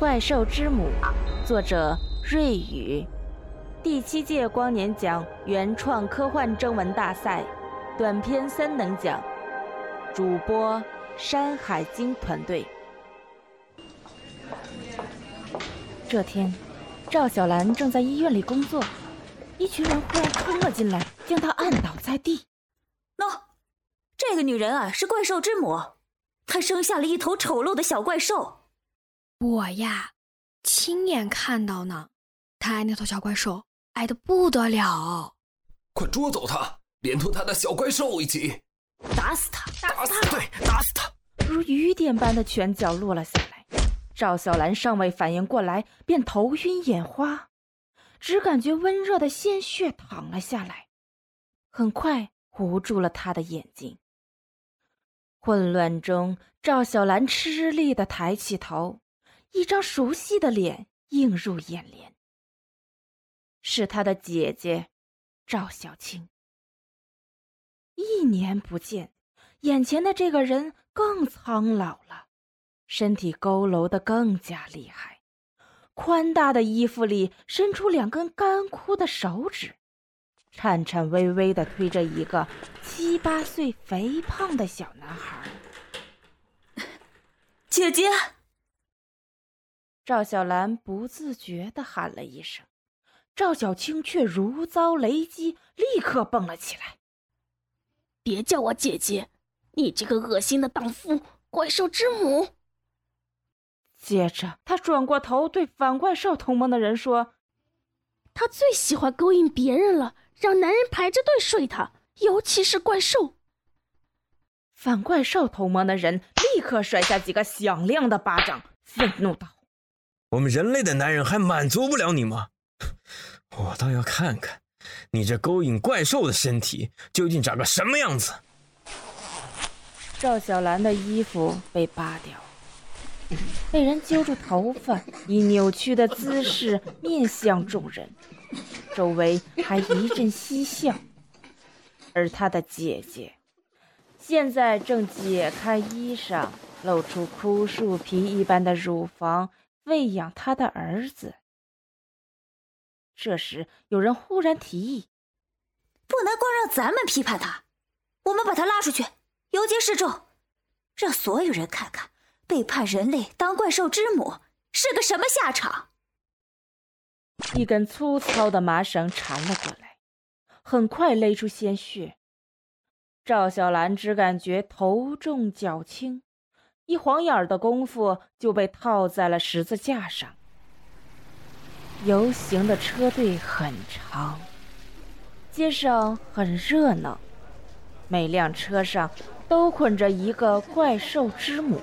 怪兽之母》，作者瑞宇，第七届光年奖原创科幻征文大赛短篇三等奖，主播山海经团队。这天，赵小兰正在医院里工作，一群人忽然冲了进来，将她按倒在地。喏，这个女人啊，是怪兽之母，她生下了一头丑陋的小怪兽。我呀，亲眼看到呢，他爱那头小怪兽，爱的不得了。快捉走他，连同他的小怪兽一起打死他！打死他！对，打死他！如雨点般的拳脚落了下来。赵小兰尚未反应过来，便头晕眼花，只感觉温热的鲜血淌了下来，很快糊住了她的眼睛。混乱中，赵小兰吃力的抬起头，一张熟悉的脸映入眼帘，是他的姐姐赵小青。一年不见，眼前的这个人更苍老了。身体佝偻的更加厉害，宽大的衣服里伸出两根干枯的手指，颤颤巍巍地推着一个七八岁肥胖的小男孩。姐姐，赵小兰不自觉地喊了一声，赵小青却如遭雷击，立刻蹦了起来：“别叫我姐姐，你这个恶心的荡妇，怪兽之母！”接着，他转过头对反怪兽同盟的人说：“他最喜欢勾引别人了，让男人排着队睡他，尤其是怪兽。”反怪兽同盟的人立刻甩下几个响亮的巴掌，愤怒道：“我们人类的男人还满足不了你吗？我倒要看看，你这勾引怪兽的身体究竟长个什么样子！”赵小兰的衣服被扒掉。被人揪住头发，以扭曲的姿势面向众人，周围还一阵嬉笑。而她的姐姐，现在正解开衣裳，露出枯树皮一般的乳房，喂养他的儿子。这时，有人忽然提议：“不能光让咱们批判他，我们把他拉出去，游街示众，让所有人看看。”背叛人类当怪兽之母是个什么下场？一根粗糙的麻绳缠了过来，很快勒出鲜血。赵小兰只感觉头重脚轻，一晃眼的功夫就被套在了十字架上。游行的车队很长，街上很热闹，每辆车上都捆着一个怪兽之母。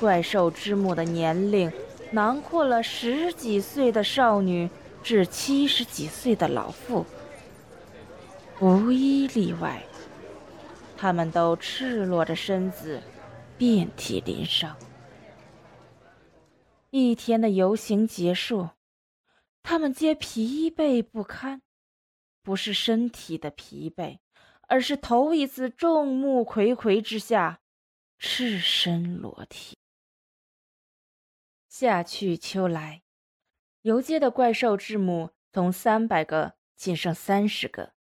怪兽之母的年龄囊括了十几岁的少女至七十几岁的老妇，无一例外，他们都赤裸着身子，遍体鳞伤。一天的游行结束，他们皆疲惫不堪，不是身体的疲惫，而是头一次众目睽睽之下赤身裸体。夏去秋来，游街的怪兽之母从三百个仅剩三十个。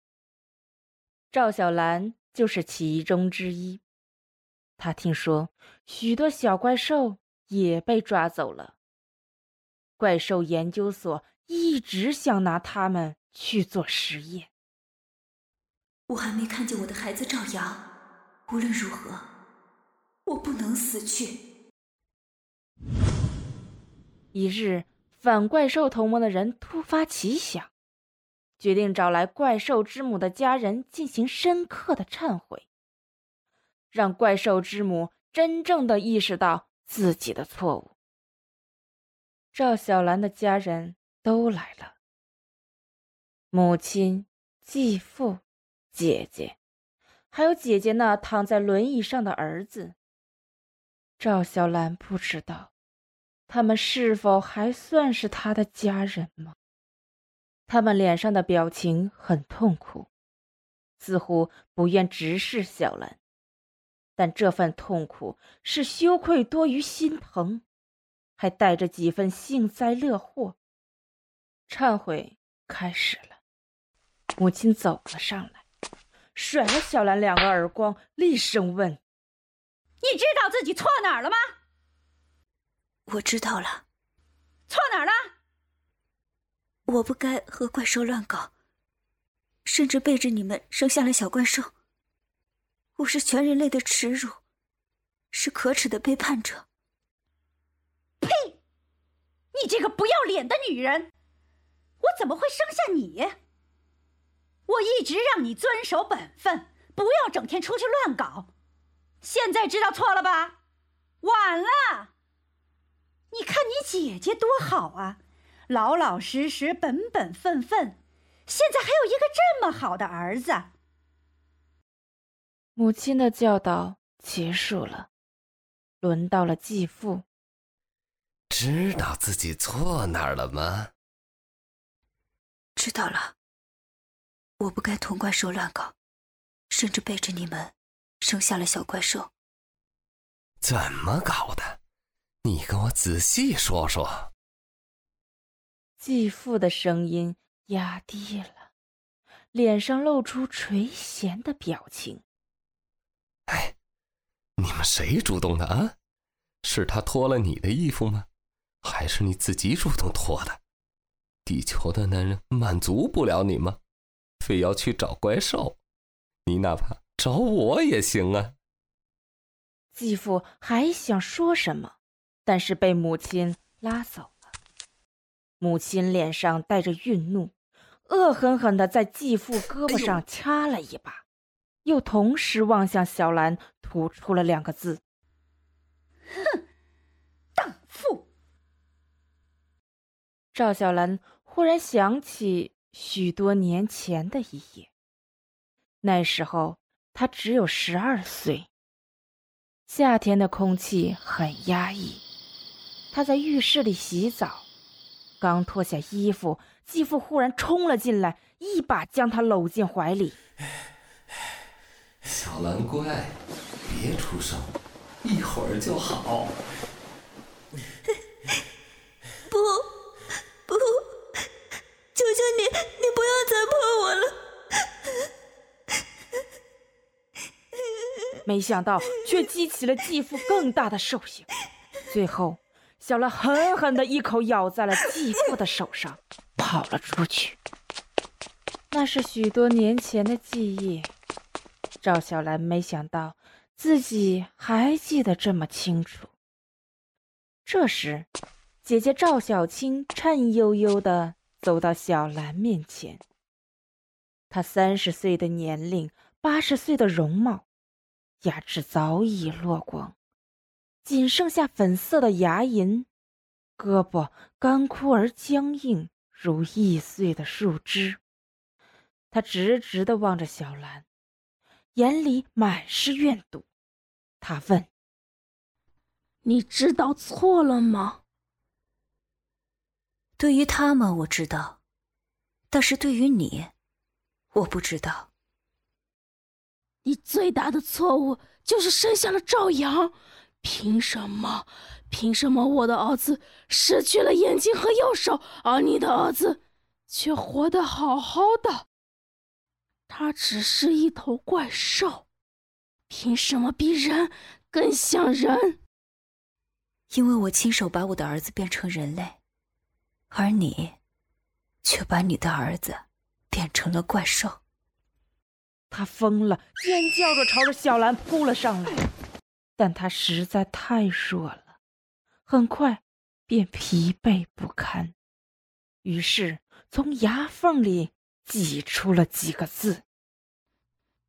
赵小兰就是其中之一。她听说许多小怪兽也被抓走了。怪兽研究所一直想拿他们去做实验。我还没看见我的孩子赵阳，无论如何，我不能死去。一日，反怪兽同盟的人突发奇想，决定找来怪兽之母的家人进行深刻的忏悔，让怪兽之母真正的意识到自己的错误。赵小兰的家人都来了，母亲、继父、姐姐，还有姐姐那躺在轮椅上的儿子。赵小兰不知道。他们是否还算是他的家人吗？他们脸上的表情很痛苦，似乎不愿直视小兰，但这份痛苦是羞愧多于心疼，还带着几分幸灾乐祸。忏悔开始了，母亲走了上来，甩了小兰两个耳光，厉声问：“你知道自己错哪儿了吗？”“我知道了。”“错哪儿了？”“我不该和怪兽乱搞，甚至背着你们生下了小怪兽。我是全人类的耻辱，是可耻的背叛者。”“呸！你这个不要脸的女人！”我怎么会生下你？我一直让你遵守本分，不要整天出去乱搞。现在知道错了吧？晚了。你看你姐姐多好啊，老老实实、本本分分，现在还有一个这么好的儿子。母亲的教导结束了，轮到了继父。知道自己错哪儿了吗？知道了，我不该同怪兽乱搞，甚至背着你们生下了小怪兽。怎么搞的？你跟我仔细说说。继父的声音压低了，脸上露出垂涎的表情。哎，你们谁主动的啊？是他脱了你的衣服吗？还是你自己主动脱的？地球的男人满足不了你吗？非要去找怪兽？你哪怕找我也行啊！继父还想说什么，但是被母亲拉走了。母亲脸上带着愠怒，恶狠狠地在继父胳膊上掐了一把，又同时望向小兰，吐出了两个字：“哼，荡妇。”赵小兰。忽然想起许多年前的一夜，那时候她只有十二岁。夏天的空气很压抑，她在浴室里洗澡，刚脱下衣服，继父忽然冲了进来，一把将她搂进怀里。小兰乖，别出声，一会儿就好。不，不，求求你，你不要再碰我了没想到，却激起了继父更大的兽性。最后，小兰狠狠的一口咬在了继父的手上，跑了出去。那是许多年前的记忆，赵小兰没想到自己还记得这么清楚。这时，姐姐赵小青颤悠悠地走到小兰面前。她三十岁的年龄，八十岁的容貌。牙齿早已落光，仅剩下粉色的牙龈，胳膊干枯而僵硬，如易碎的树枝。他直直地望着小兰，眼里满是怨毒。他问：“你知道错了吗？”对于他们我知道，但是对于你，我不知道。你最大的错误就是生下了赵阳，凭什么？凭什么我的儿子失去了眼睛和右手，而你的儿子却活得好好的？他只是一头怪兽，凭什么比人更像人？因为我亲手把我的儿子变成人类，而你，却把你的儿子变成了怪兽。他疯了，尖叫着朝着小兰扑了上来，但他实在太弱了，很快便疲惫不堪，于是从牙缝里挤出了几个字：“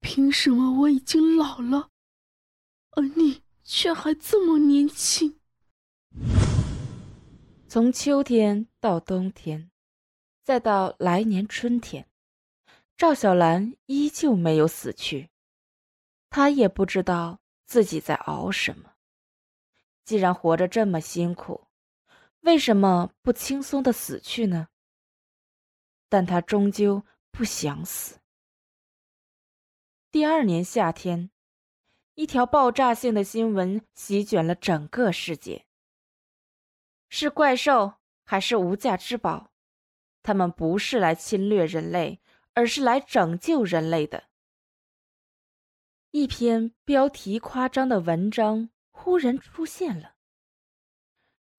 凭什么我已经老了，而你却还这么年轻？”从秋天到冬天，再到来年春天。赵小兰依旧没有死去，她也不知道自己在熬什么。既然活着这么辛苦，为什么不轻松的死去呢？但他终究不想死。第二年夏天，一条爆炸性的新闻席卷了整个世界：是怪兽还是无价之宝，他们不是来侵略人类，而是来拯救人类的。一篇标题夸张的文章忽然出现了。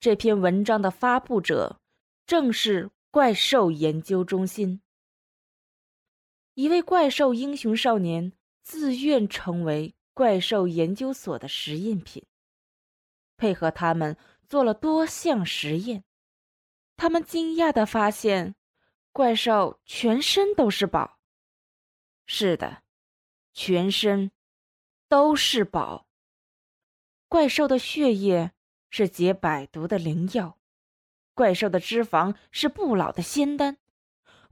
这篇文章的发布者正是怪兽研究中心。一位怪兽英雄少年自愿成为怪兽研究所的实验品，配合他们做了多项实验。他们惊讶的发现，怪兽全身都是宝。是的，全身都是宝。怪兽的血液是解百毒的灵药，怪兽的脂肪是不老的仙丹。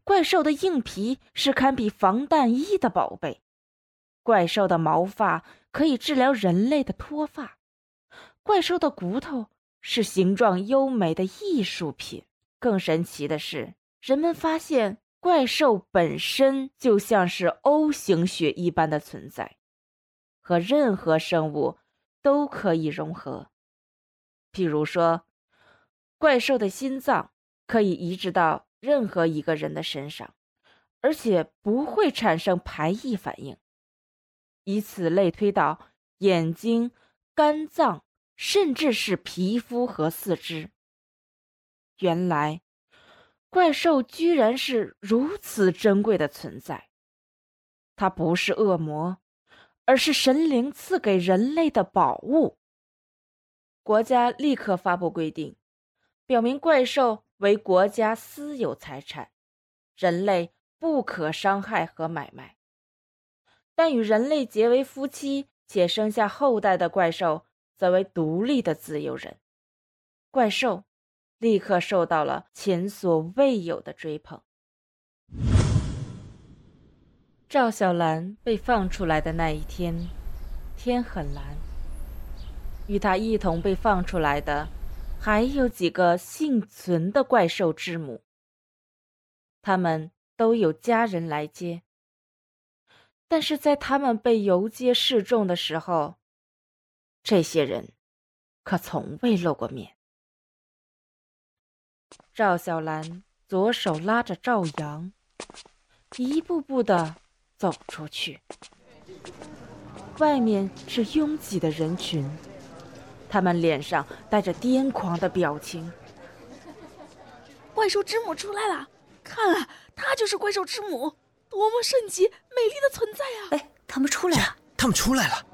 怪兽的硬皮是堪比防弹衣的宝贝，怪兽的毛发可以治疗人类的脱发，怪兽的骨头是形状优美的艺术品。更神奇的是，人们发现怪兽本身就像是 O 型血一般的存在，和任何生物都可以融合。譬如说，怪兽的心脏可以移植到。任何一个人的身上，而且不会产生排异反应。以此类推到眼睛、肝脏，甚至是皮肤和四肢。原来，怪兽居然是如此珍贵的存在。它不是恶魔，而是神灵赐给人类的宝物。国家立刻发布规定，表明怪兽。为国家私有财产，人类不可伤害和买卖。但与人类结为夫妻且生下后代的怪兽，则为独立的自由人。怪兽立刻受到了前所未有的追捧。赵小兰被放出来的那一天，天很蓝。与她一同被放出来的。还有几个幸存的怪兽之母，他们都有家人来接。但是在他们被游街示众的时候，这些人可从未露过面。赵小兰左手拉着赵阳，一步步的走出去。外面是拥挤的人群。他们脸上带着癫狂的表情。怪兽之母出来了，看啊，她就是怪兽之母，多么圣洁、美丽的存在啊！哎，他们出来了，他们出来了。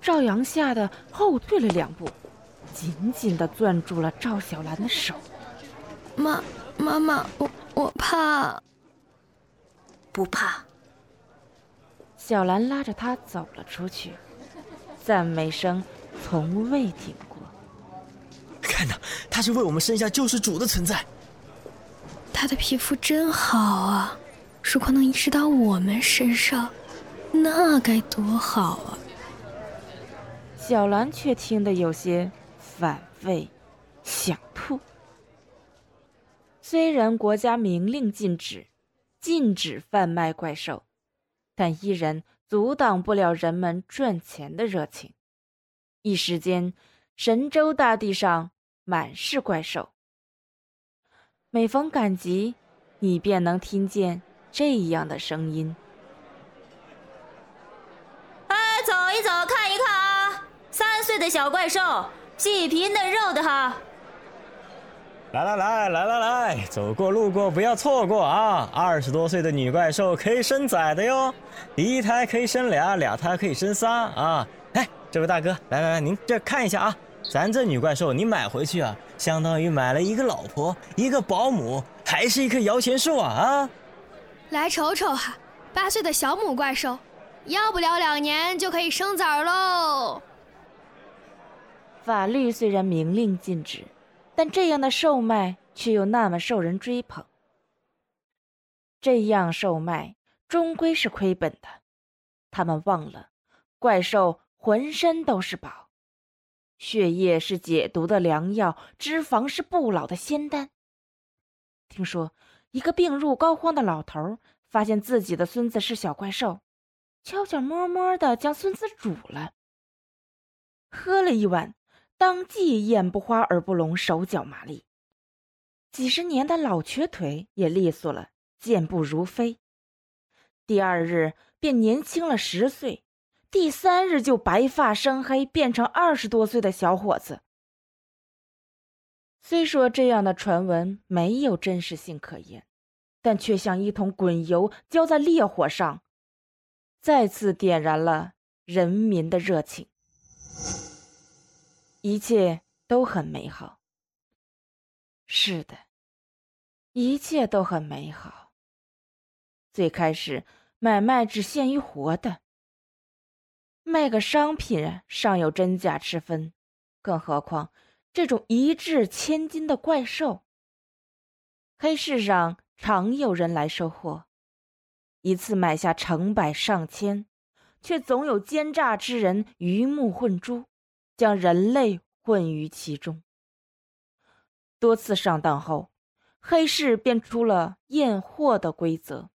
赵阳吓得后退了两步，紧紧的攥住了赵小兰的手。妈，妈妈，我我怕。不怕。小兰拉着他走了出去，赞美声。从未停过。看呐，他是为我们生下救世主的存在。他的皮肤真好啊，如果能移植到我们身上，那该多好啊！小兰却听得有些反胃，想吐。虽然国家明令禁止，禁止贩卖怪兽，但依然阻挡不了人们赚钱的热情。一时间，神州大地上满是怪兽。每逢赶集，你便能听见这样的声音：“哎，走一走，看一看啊！三岁的小怪兽，细皮嫩肉的哈！来来来来来来，走过路过不要错过啊！二十多岁的女怪兽可以生崽的哟，一胎可以生俩，俩胎可以生仨啊！”这位大哥，来来来，您这看一下啊，咱这女怪兽你买回去啊，相当于买了一个老婆，一个保姆，还是一棵摇钱树啊啊！来瞅瞅哈，八岁的小母怪兽，要不了两年就可以生崽喽。法律虽然明令禁止，但这样的售卖却又那么受人追捧。这样售卖终归是亏本的，他们忘了怪兽。浑身都是宝，血液是解毒的良药，脂肪是不老的仙丹。听说一个病入膏肓的老头发现自己的孙子是小怪兽，悄悄摸摸的将孙子煮了，喝了一碗，当即眼不花耳不聋，手脚麻利。几十年的老瘸腿也利索了，健步如飞。第二日便年轻了十岁，第三日就白发生黑，变成二十多岁的小伙子。虽说这样的传闻没有真实性可言，但却像一桶滚油浇在烈火上，再次点燃了人民的热情。一切都很美好。是的，一切都很美好。最开始买卖只限于活的，卖个商品尚有真假之分，更何况这种一掷千金的怪兽。黑市上常有人来收货，一次买下成百上千，却总有奸诈之人鱼目混珠，将人类混于其中。多次上当后，黑市便出了验货的规则：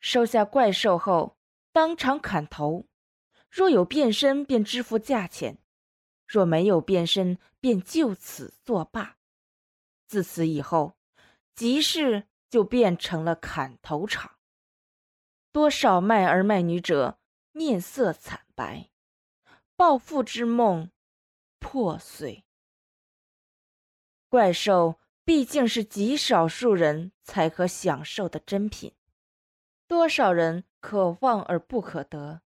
收下怪兽后，当场砍头；若有变身，便支付价钱；若没有变身，便就此作罢。自此以后，集市就变成了砍头场。多少卖儿卖女者面色惨白，暴富之梦破碎。怪兽毕竟是极少数人才可享受的珍品，多少人可望而不可得，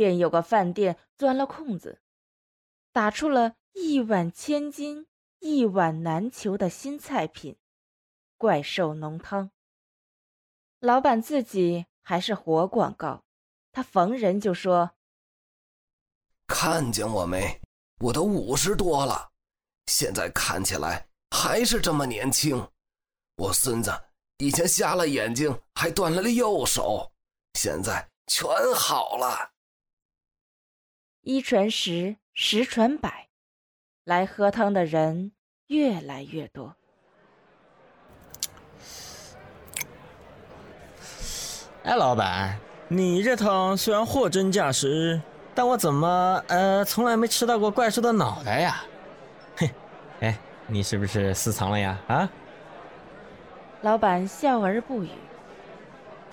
便有个饭店钻了空子，打出了一碗千金、一碗难求的新菜品——怪兽浓汤。老板自己还是活广告，他逢人就说：“看见我没？我都五十多了。”现在看起来还是这么年轻，我孙子以前瞎了眼睛，还断了了右手，现在全好了。一传十，十传百，来喝汤的人越来越多。哎，老板，你这汤虽然货真价实，但我怎么呃从来没吃到过怪兽的脑袋呀？嘿哎，你是不是私藏了呀？啊！老板笑而不语。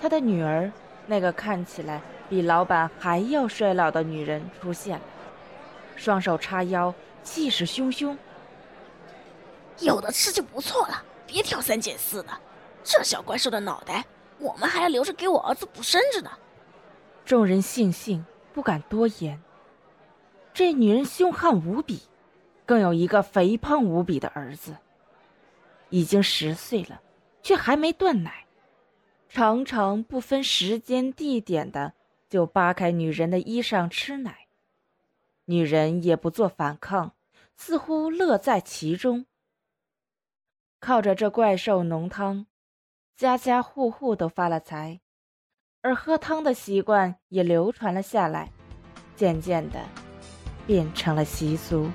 他的女儿，那个看起来比老板还要衰老的女人出现了，双手叉腰，气势汹汹。有的吃就不错了，别挑三拣四的。这小怪兽的脑袋，我们还要留着给我儿子补身子呢。众人悻悻，不敢多言。这女人凶悍无比。更有一个肥胖无比的儿子，已经十岁了，却还没断奶，常常不分时间地点的就扒开女人的衣裳吃奶，女人也不做反抗，似乎乐在其中。靠着这怪兽浓汤，家家户户都发了财，而喝汤的习惯也流传了下来，渐渐的变成了习俗。